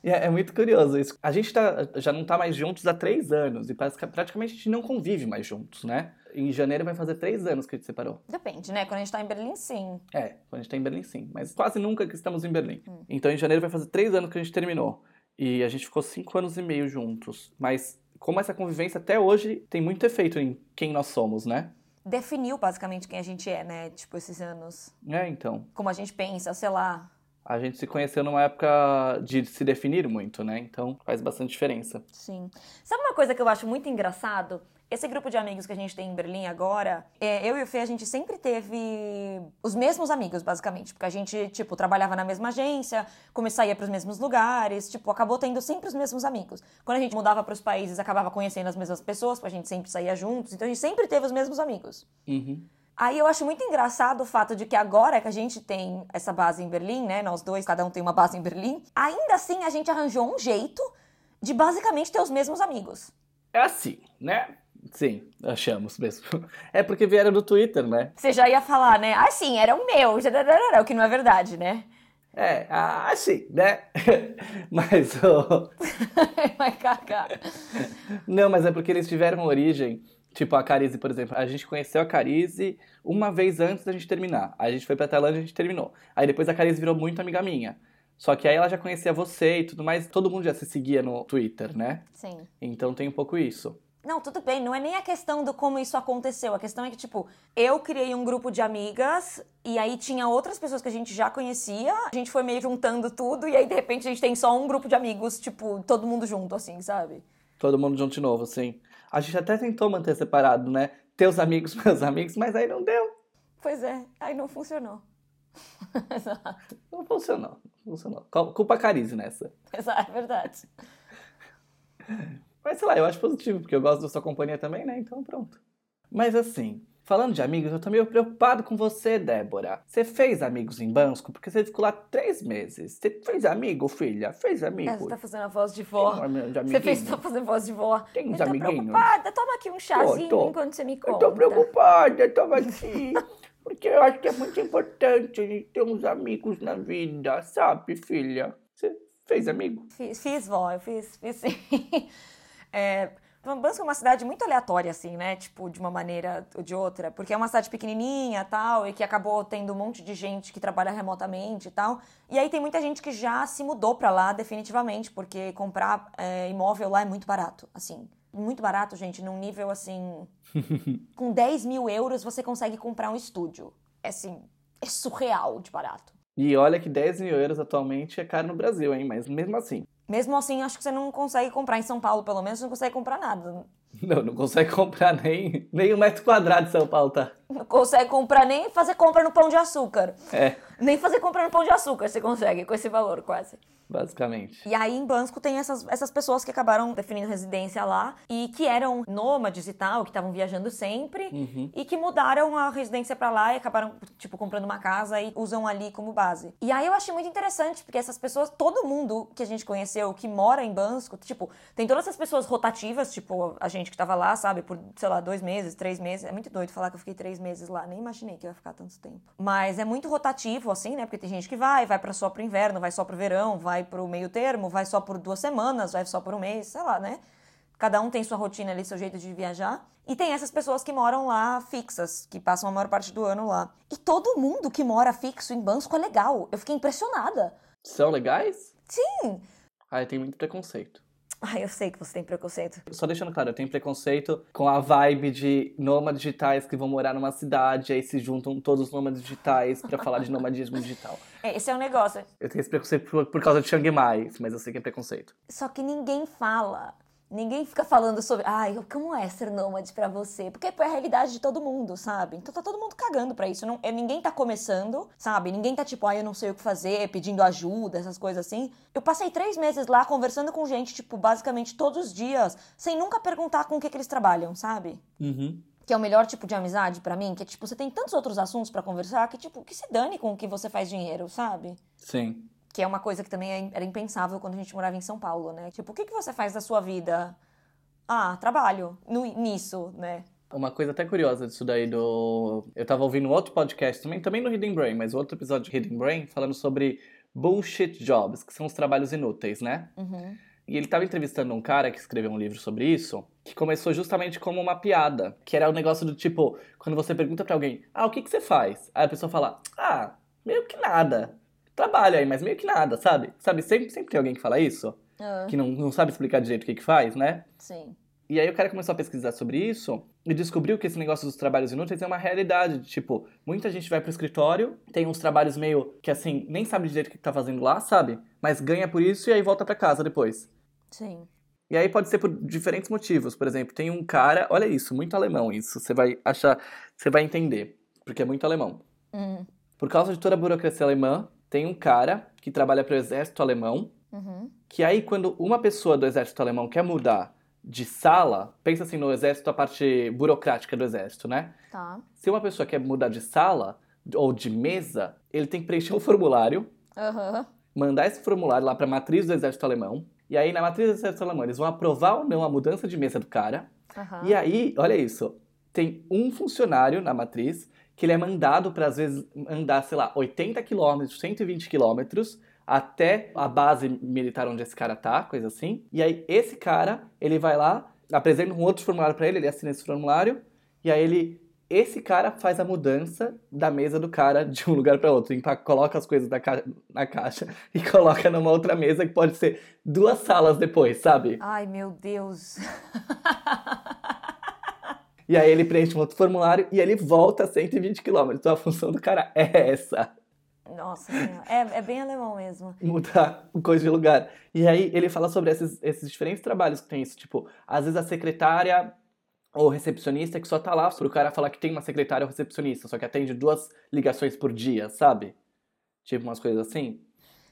É, é muito curioso isso. A gente tá, já não tá mais juntos há três anos e praticamente a gente não convive mais juntos, né? Em janeiro vai fazer três anos que a gente separou. Depende, né? Quando a gente tá em Berlim, sim. É, quando a gente tá em Berlim, sim. Mas quase nunca que estamos em Berlim. Então, em janeiro vai fazer três anos que a gente terminou. E a gente ficou cinco anos e meio juntos. Mas como essa convivência até hoje tem muito efeito em quem nós somos, né? Definiu basicamente quem a gente é, né? Tipo, esses anos. É, então. Como a gente pensa, sei lá. A gente se conheceu numa época de se definir muito, né? Então faz bastante diferença. Sim. Sabe uma coisa que eu acho muito engraçado? Esse grupo de amigos que a gente tem em Berlim agora, é, eu e o Fê, a gente sempre teve os mesmos amigos, basicamente. Porque a gente, tipo, trabalhava na mesma agência, começou a ir pros mesmos lugares, tipo, acabou tendo sempre os mesmos amigos. Quando a gente mudava pros países, acabava conhecendo as mesmas pessoas, porque a gente sempre saía juntos. Então a gente sempre teve os mesmos amigos. Uhum. Aí eu acho muito engraçado o fato de que agora que a gente tem essa base em Berlim, né? Nós dois, cada um tem uma base em Berlim. Ainda assim, a gente arranjou um jeito de basicamente ter os mesmos amigos. É assim, né? Sim, achamos mesmo. É porque vieram do Twitter, né? Você já ia falar, né? Ah, sim, era o meu, o que não é verdade, né? É, assim, né? Mas o. Vai cagar. Não, mas é porque eles tiveram origem. Tipo, a Carize, por exemplo. A gente conheceu a Carize uma vez antes da gente terminar. Aí a gente foi pra Tailândia e a gente terminou. Aí depois a Carize virou muito amiga minha. Só que aí ela já conhecia você e tudo mais. Todo mundo já se seguia no Twitter, né? Sim. Então tem um pouco isso. Não, tudo bem, não é nem a questão do como isso aconteceu. A questão é que, tipo, eu criei um grupo de amigas e aí tinha outras pessoas que a gente já conhecia. A gente foi meio juntando tudo e aí, de repente, a gente tem só um grupo de amigos, tipo, todo mundo junto, assim, sabe? Todo mundo junto de novo, sim. A gente até tentou manter separado, né? Teus amigos, meus amigos, mas aí não deu. Pois é, aí não funcionou. Exato. Não funcionou. Não funcionou. Cul- Culpa a Carize nessa. Exato, é verdade. Mas sei lá, eu acho positivo, porque eu gosto da sua companhia também, né? Então pronto. Mas assim, falando de amigos, eu tô meio preocupado com você, Débora. Você fez amigos em Bansko? Porque você ficou lá três meses. Você fez amigo, filha? Fez É, amigo? você tá fazendo a voz de vó. Um Você fez tá fazendo voz de vó. Tem uns eu tô amiguinhos? preocupada. Toma aqui um chazinho tô. enquanto você me Eu conta. tô preocupada, tava aqui. Porque eu acho que é muito importante a gente ter uns amigos na vida, sabe, filha? Você fez amigo? Fiz, fiz, vó, eu fiz, fiz sim. É, Bansko é uma cidade muito aleatória, assim, né? Tipo, de uma maneira ou de outra. Porque é uma cidade pequenininha tal, e que acabou tendo um monte de gente que trabalha remotamente e tal. E aí tem muita gente que já se mudou pra lá definitivamente, porque comprar é, imóvel lá é muito barato, assim. Muito barato, gente, num nível assim. com 10 mil euros você consegue comprar um estúdio. É assim, é surreal de barato. E olha que 10 mil euros atualmente é caro no Brasil, hein? Mas mesmo assim. Mesmo assim, acho que você não consegue comprar em São Paulo, pelo menos, você não consegue comprar nada. Não, não consegue comprar nem, nem um metro quadrado de São Paulo, tá? Não consegue comprar nem fazer compra no pão de açúcar. É, Nem fazer compra no pão de açúcar você consegue com esse valor, quase. Basicamente. E aí em Bansko tem essas, essas pessoas que acabaram definindo residência lá e que eram nômades e tal, que estavam viajando sempre Uhum. e que mudaram a residência pra lá e acabaram, tipo, comprando uma casa e usam ali como base. E aí eu achei muito interessante, porque essas pessoas, todo mundo que a gente conheceu que mora em Bansko, tipo, tem todas essas pessoas rotativas, tipo, a gente que tava lá, sabe, por, sei lá, dois meses, três meses. É muito doido falar que eu fiquei três meses lá, nem imaginei que ia ficar tanto tempo. Mas é muito rotativo, assim, né, porque tem gente que vai, vai pra só pro inverno, vai só pro verão, vai pro meio termo, vai só por duas semanas, vai só por um mês, sei lá, né? Cada um tem sua rotina ali, seu jeito de viajar. E tem essas pessoas que moram lá fixas, que passam a maior parte do ano lá. E todo mundo que mora fixo em Bansko é legal. Eu fiquei impressionada. São legais? Sim! Ah, tenho muito preconceito. Ai, eu sei que você tem preconceito. Só deixando claro, eu tenho preconceito com a vibe de nômades digitais que vão morar numa cidade, aí se juntam todos os nômades digitais pra falar de nomadismo digital. É, esse é o negócio. Eu tenho esse preconceito por, por causa de Chiang Mai, mas eu sei que é preconceito. Só que ninguém fala. Ninguém fica falando sobre, ai, como é ser nômade pra você? Porque é a realidade de todo mundo, sabe? Então tá todo mundo cagando pra isso. Não, é, ninguém tá começando, sabe? Ninguém tá tipo, ai, eu não sei o que fazer, pedindo ajuda, essas coisas assim. Eu passei três meses lá conversando com gente, tipo, basicamente todos os dias, sem nunca perguntar com o que, que eles trabalham, sabe? Uhum. Que é o melhor tipo de amizade pra mim, que é tipo, você tem tantos outros assuntos pra conversar que, tipo, que se dane com o que você faz dinheiro, sabe? Sim. Que é uma coisa que também é- era impensável quando a gente morava em São Paulo, né? Tipo, o que, que você faz da sua vida? Ah, trabalho no, nisso, né? Uma coisa até curiosa disso daí do. Eu tava ouvindo outro podcast também, também no Hidden Brain, mas outro episódio de Hidden Brain falando sobre bullshit jobs, que são os trabalhos inúteis, né? Uhum. E ele tava entrevistando um cara que escreveu um livro sobre isso, que começou justamente como uma piada, que era o negócio do tipo, quando você pergunta pra alguém, ah, o que, que você faz? Aí a pessoa fala, ah, meio que nada. Trabalho aí, mas meio que nada, sabe? Sabe, sempre, sempre tem alguém que fala isso, Ah, que não, não sabe explicar direito o que, que faz, né? sim. E aí o cara começou a pesquisar sobre isso e descobriu que esse negócio dos trabalhos inúteis é uma realidade. Tipo, muita gente vai pro escritório, tem uns trabalhos meio que assim, nem sabe direito o que tá fazendo lá, sabe? Mas ganha por isso e aí volta pra casa depois. Sim. E aí pode ser por diferentes motivos. Por exemplo, tem um cara, olha isso, muito alemão isso. Você vai achar, você vai entender, porque é muito alemão. Hum. Por causa de toda a burocracia alemã, tem um cara que trabalha para o exército alemão, Uhum. que aí quando uma pessoa do exército alemão quer mudar de sala, pensa assim no exército, a parte burocrática do exército, né? Tá. Se uma pessoa quer mudar de sala ou de mesa, ele tem que preencher um formulário, Aham. mandar esse formulário lá para a matriz do exército alemão, e aí na matriz do exército alemão eles vão aprovar ou não a mudança de mesa do cara, Aham. e aí, olha isso, tem um funcionário na matriz que ele é mandado para às vezes andar, sei lá, 80 quilômetros, 120 quilômetros até a base militar onde esse cara tá, coisa assim. E aí esse cara, ele vai lá, apresenta um outro formulário para ele, ele assina esse formulário e aí ele esse cara faz a mudança da mesa do cara de um lugar para outro, coloca as coisas da ca- na caixa e coloca numa outra mesa que pode ser duas salas depois, sabe? Ai, meu Deus. E aí ele preenche um outro formulário e ele volta a 120 km. Então a função do cara é essa. Nossa senhora. É, é bem alemão mesmo. Mudar o coisa de lugar. E aí ele fala sobre esses, esses diferentes trabalhos que tem isso. Tipo, às vezes a secretária ou recepcionista que só tá lá pro cara falar que tem uma secretária ou recepcionista, só que atende duas ligações por dia, sabe? Tipo umas coisas assim.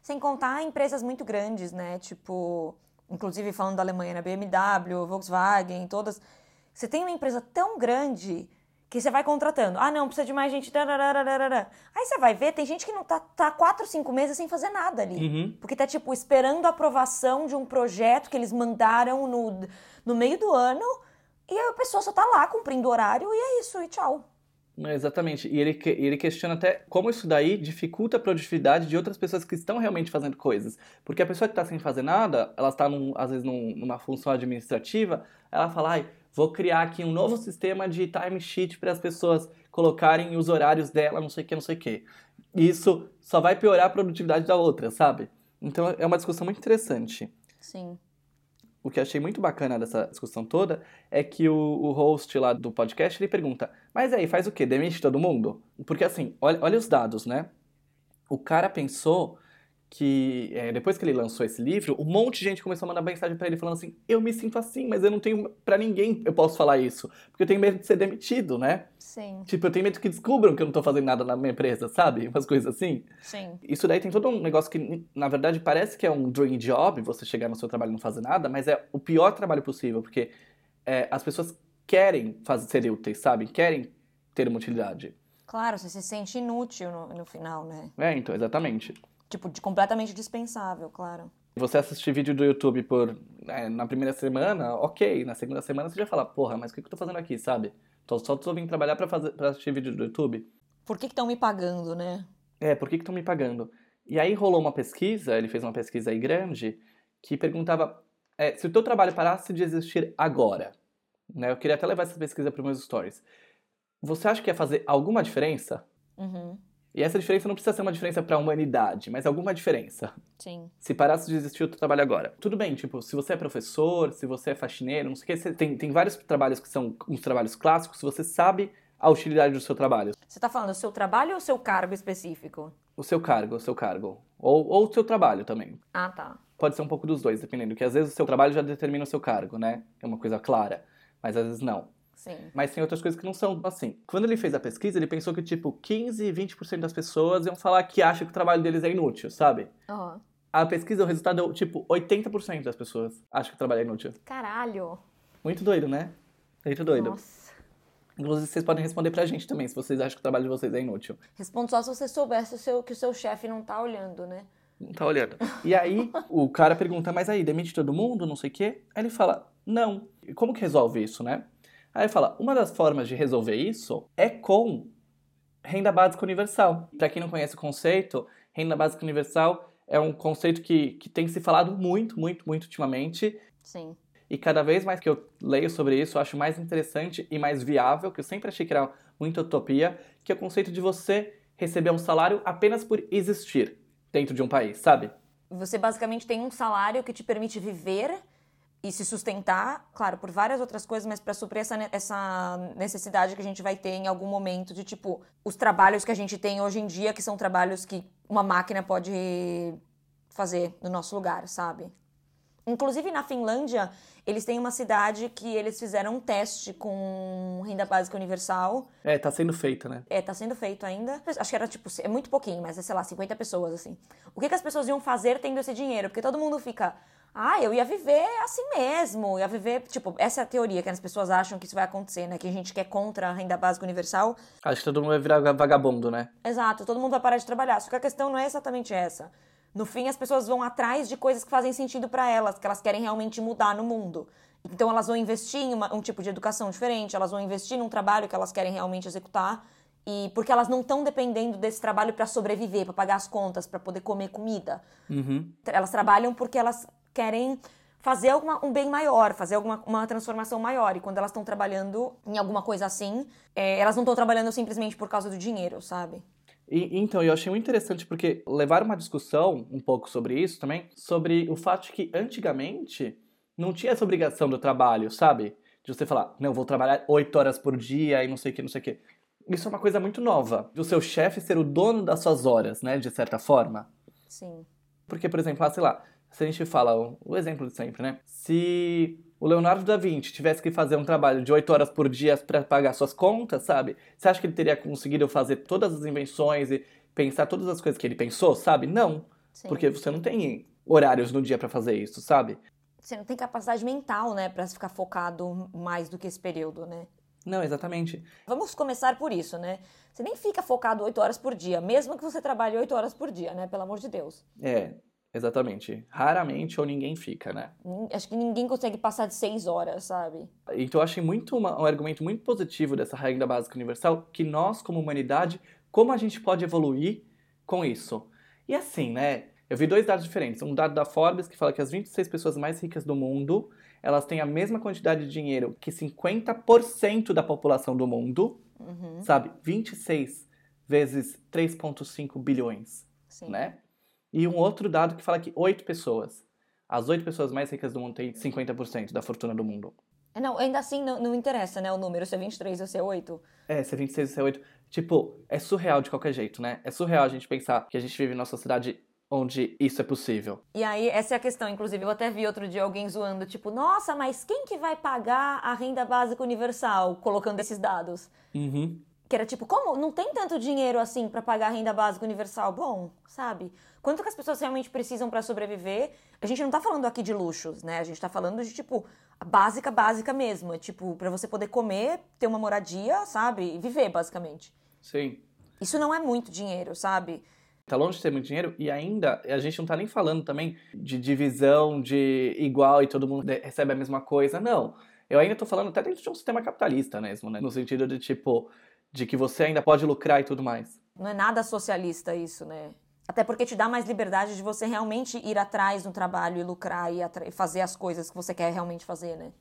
Sem contar empresas muito grandes, né? Tipo, inclusive falando da Alemanha, né? BMW, Volkswagen, todas. Você tem uma empresa tão grande que você vai contratando. Ah, não, precisa de mais gente. Aí você vai ver, tem gente que não tá, tá quatro, cinco meses sem fazer nada ali. Uhum. Porque tá, tipo, esperando a aprovação de um projeto que eles mandaram no, no meio do ano. E a pessoa só tá lá cumprindo o horário e é isso, e tchau. Exatamente. E ele, ele questiona até como isso daí dificulta a produtividade de outras pessoas que estão realmente fazendo coisas. Porque a pessoa que está sem fazer nada, ela está, às vezes, num- numa função administrativa, ela fala, ai, vou criar aqui um novo sistema de timesheet para as pessoas colocarem os horários dela, não sei o que, não sei o que. Isso só vai piorar a produtividade da outra, sabe? Então é uma discussão muito interessante. Sim. O que eu achei muito bacana dessa discussão toda é que o, o host lá do podcast ele pergunta: Mas aí, faz o quê? Demite todo mundo? Porque assim, olha, olha os dados, né? O cara pensou que é, depois que ele lançou esse livro, um monte de gente começou a mandar mensagem para ele falando assim: eu me sinto assim, mas eu não tenho para ninguém eu posso falar isso, porque eu tenho medo de ser demitido, né? Sim. Tipo, eu tenho medo que descubram que eu não tô fazendo nada na minha empresa, sabe? Umas coisas assim. Sim. Isso daí tem todo um negócio que, na verdade, parece que é um dream job, você chegar no seu trabalho e não fazer nada, mas é o pior trabalho possível, porque é, as pessoas querem fazer, ser úteis, sabe? Querem ter uma utilidade. Claro, você se sente inútil no, no final, né? É, então, exatamente. Tipo, de completamente dispensável, claro. Você assistir vídeo do YouTube por é, na primeira semana, ok. Na segunda semana você já fala, porra, mas o que eu tô fazendo aqui, sabe? Tô, só tô vindo trabalhar pra, fazer, pra assistir vídeo do YouTube. Por que estão me pagando, né? É, por que estão me pagando? E aí rolou uma pesquisa, ele fez uma pesquisa aí grande, que perguntava é, se o teu trabalho parasse de existir agora, né? Eu queria até levar essa pesquisa para meus stories. Você acha que ia fazer alguma diferença? Uhum. E essa diferença não precisa ser uma diferença para a humanidade, mas alguma diferença. Sim. Se parasse de existir o teu trabalho agora. Tudo bem, tipo, se você é professor, se você é faxineiro, não sei o que, você tem, tem vários trabalhos que são uns trabalhos clássicos, você sabe a utilidade do seu trabalho. Você tá falando do seu trabalho ou seu cargo específico? O seu cargo, o seu cargo. Ou, ou o seu trabalho também. Ah, tá. Pode ser um pouco dos dois, dependendo. Que às vezes o seu trabalho já determina o seu cargo, né? É uma coisa clara. Mas às vezes não. Sim. Mas tem outras coisas que não são assim. Quando ele fez a pesquisa, ele pensou que, tipo, 15, 20% das pessoas iam falar que acham que o trabalho deles é inútil, sabe? Ó. A pesquisa, o resultado deu, tipo, 80% das pessoas acham que o trabalho é inútil. Caralho. Muito doido, né? Muito doido. Nossa. Inclusive, vocês podem responder pra gente também, se vocês acham que o trabalho de vocês é inútil. Respondo só se você soubesse o seu, que o seu chefe não tá olhando, né? Não tá olhando. E aí, o cara pergunta, mas aí, demite todo mundo, não sei o quê? Aí ele fala, não. E como que resolve isso, né? Aí fala, uma das formas de resolver isso é com renda básica universal. Para quem não conhece o conceito, renda básica universal é um conceito que, que tem se falado muito, muito, muito ultimamente. Sim. E cada vez mais que eu leio sobre isso, eu acho mais interessante e mais viável, que eu sempre achei que era muita utopia, que é o conceito de você receber um salário apenas por existir dentro de um país, sabe? Você basicamente tem um salário que te permite viver e se sustentar, claro, por várias outras coisas, mas para suprir essa, essa necessidade que a gente vai ter em algum momento de tipo os trabalhos que a gente tem hoje em dia, que são trabalhos que uma máquina pode fazer no nosso lugar, sabe? Inclusive na Finlândia, eles têm uma cidade que eles fizeram um teste com renda básica universal. É, tá sendo feito, né? É, tá sendo feito ainda. Acho que era tipo, é muito pouquinho, mas é, sei lá, 50 pessoas, assim. O que, que as pessoas iam fazer tendo esse dinheiro? Porque todo mundo fica, ah, eu ia viver assim mesmo, ia viver, tipo, essa é a teoria que as pessoas acham que isso vai acontecer, né? Que a gente que é contra a renda básica universal. Acho que todo mundo vai virar vagabundo, né? Exato, todo mundo vai parar de trabalhar. Só que a questão não é exatamente essa. No fim, as pessoas vão atrás de coisas que fazem sentido pra elas, que elas querem realmente mudar no mundo. Então elas vão investir em uma- um tipo de educação diferente, elas vão investir num trabalho que elas querem realmente executar. E porque elas não estão dependendo desse trabalho pra sobreviver, pra pagar as contas, pra poder comer comida. Uhum. Elas trabalham porque elas querem fazer alguma, um bem maior, fazer alguma uma transformação maior. E quando elas estão trabalhando em alguma coisa assim, é, elas não estão trabalhando simplesmente por causa do dinheiro, sabe? E, então, eu achei muito interessante porque levaram uma discussão um pouco sobre isso também, sobre o fato de que antigamente não tinha essa obrigação do trabalho, sabe? De você falar, não, vou trabalhar oito horas por dia e não sei o que, não sei o que. Isso é uma coisa muito nova. Do seu chefe ser o dono das suas horas, né? De certa forma. Sim. Porque, por exemplo, ah, sei lá, se a gente fala o, exemplo de sempre, né? Se o Leonardo da Vinci tivesse que fazer um trabalho de 8 horas por dia para pagar suas contas, sabe? Você acha que ele teria conseguido fazer todas as invenções e pensar todas as coisas que ele pensou, sabe? Não, Sim. porque você não tem horários no dia para fazer isso, sabe? Você não tem capacidade mental, né, pra ficar focado mais do que esse período, né? Não, exatamente. Vamos começar por isso, né? Você nem fica focado 8 horas por dia, mesmo que você trabalhe 8 horas por dia, né? Pelo amor de Deus. É, exatamente. Raramente ou ninguém fica, né? Acho que ninguém consegue passar de 6 horas, sabe? Então eu achei muito uma- um argumento muito positivo dessa renda básica universal, que nós, como humanidade, como a gente pode evoluir com isso. E assim, né? Eu vi dois dados diferentes. Um dado da Forbes que fala que as 26 pessoas mais ricas do mundo, elas têm a mesma quantidade de dinheiro que 50% da população do mundo, Uhum, sabe? 26 vezes 3,5 bilhões, sim. né? E um outro dado que fala que 8 pessoas, as 8 pessoas mais ricas do mundo têm 50% da fortuna do mundo. É, Não, ainda assim não, não interessa, né? O número, se é 23 ou se é 8. É, ser 26 e ser 8. Tipo, é surreal de qualquer jeito, né? É surreal a gente pensar que a gente vive numa sociedade onde isso é possível. E aí, essa é a questão. Inclusive, eu até vi outro dia alguém zoando, tipo, nossa, mas quem que vai pagar a renda básica universal colocando esses dados? Uhum. Que era tipo, como? Não tem tanto dinheiro assim para pagar a renda básica universal? Bom, sabe? Quanto que as pessoas realmente precisam para sobreviver? A gente não tá falando aqui de luxos, né? A gente tá falando de, tipo, a básica, básica mesmo. É, tipo, para você poder comer, ter uma moradia, sabe? E viver, basicamente. Sim. Isso não é muito dinheiro, sabe? Tá longe de ter muito dinheiro e ainda a gente não tá nem falando também de divisão, de igual e todo mundo recebe a mesma coisa. Não. Eu ainda tô falando até dentro de um sistema capitalista mesmo, né? No sentido de tipo, de que você ainda pode lucrar e tudo mais. Não é nada socialista isso, né? Até porque te dá mais liberdade de você realmente ir atrás no trabalho e lucrar e fazer as coisas que você quer realmente fazer, né?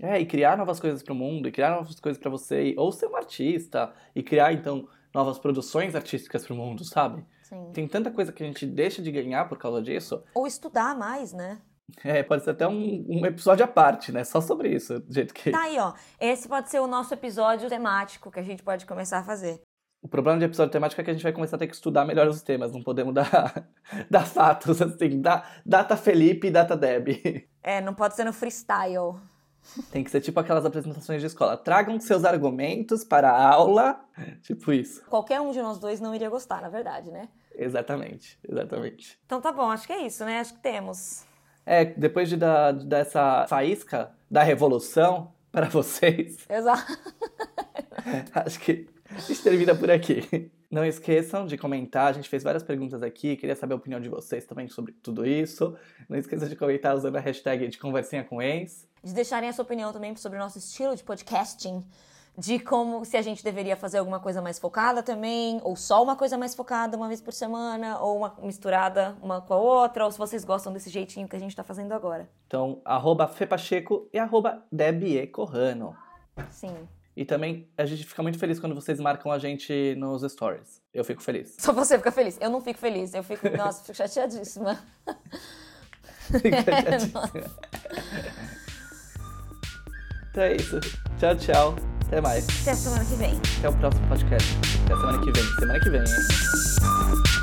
É, e criar novas coisas para o mundo, e criar novas coisas para você, ou ser um artista, e criar então novas produções artísticas para o mundo, sabe? Sim. Tem tanta coisa que a gente deixa de ganhar por causa disso. Ou estudar mais, né? É, pode ser até um, um, episódio à parte, né? Só sobre isso, do jeito que. Tá aí, ó. Esse pode ser o nosso episódio temático que a gente pode começar a fazer. O problema de episódio temático é que a gente vai começar a ter que estudar melhor os temas, não podemos dar, dar fatos assim, da, data Felipe e data Deb. É, não pode ser no freestyle. Tem que ser tipo aquelas apresentações de escola. Tragam seus argumentos para a aula. Tipo isso. Qualquer um de nós dois não iria gostar, na verdade, né? Exatamente, exatamente. Então tá bom, acho que é isso, né? Acho que temos. É, depois de da, dessa faísca da revolução para vocês. Exato. acho que a gente termina por aqui. Não esqueçam de comentar, a gente fez várias perguntas aqui, queria saber a opinião de vocês também sobre tudo isso. Não esqueçam de comentar usando a hashtag de conversinha com ex. De deixarem a sua opinião também sobre o nosso estilo de podcasting, de como se a gente deveria fazer alguma coisa mais focada também, ou só uma coisa mais focada uma vez por semana, ou uma misturada uma com a outra, ou se vocês gostam desse jeitinho que a gente tá fazendo agora. Então, arroba Fepacheco e arroba Debie Corrano. Sim. E também a gente fica muito feliz quando vocês marcam a gente nos stories. Eu fico feliz. Só você fica feliz. Eu não fico feliz. Eu fico, nossa, fico chateadíssima. Fica chateadíssima. então é isso. Tchau, tchau. Até mais. Até semana que vem. Até o próximo podcast. Até semana que vem. Semana que vem, hein?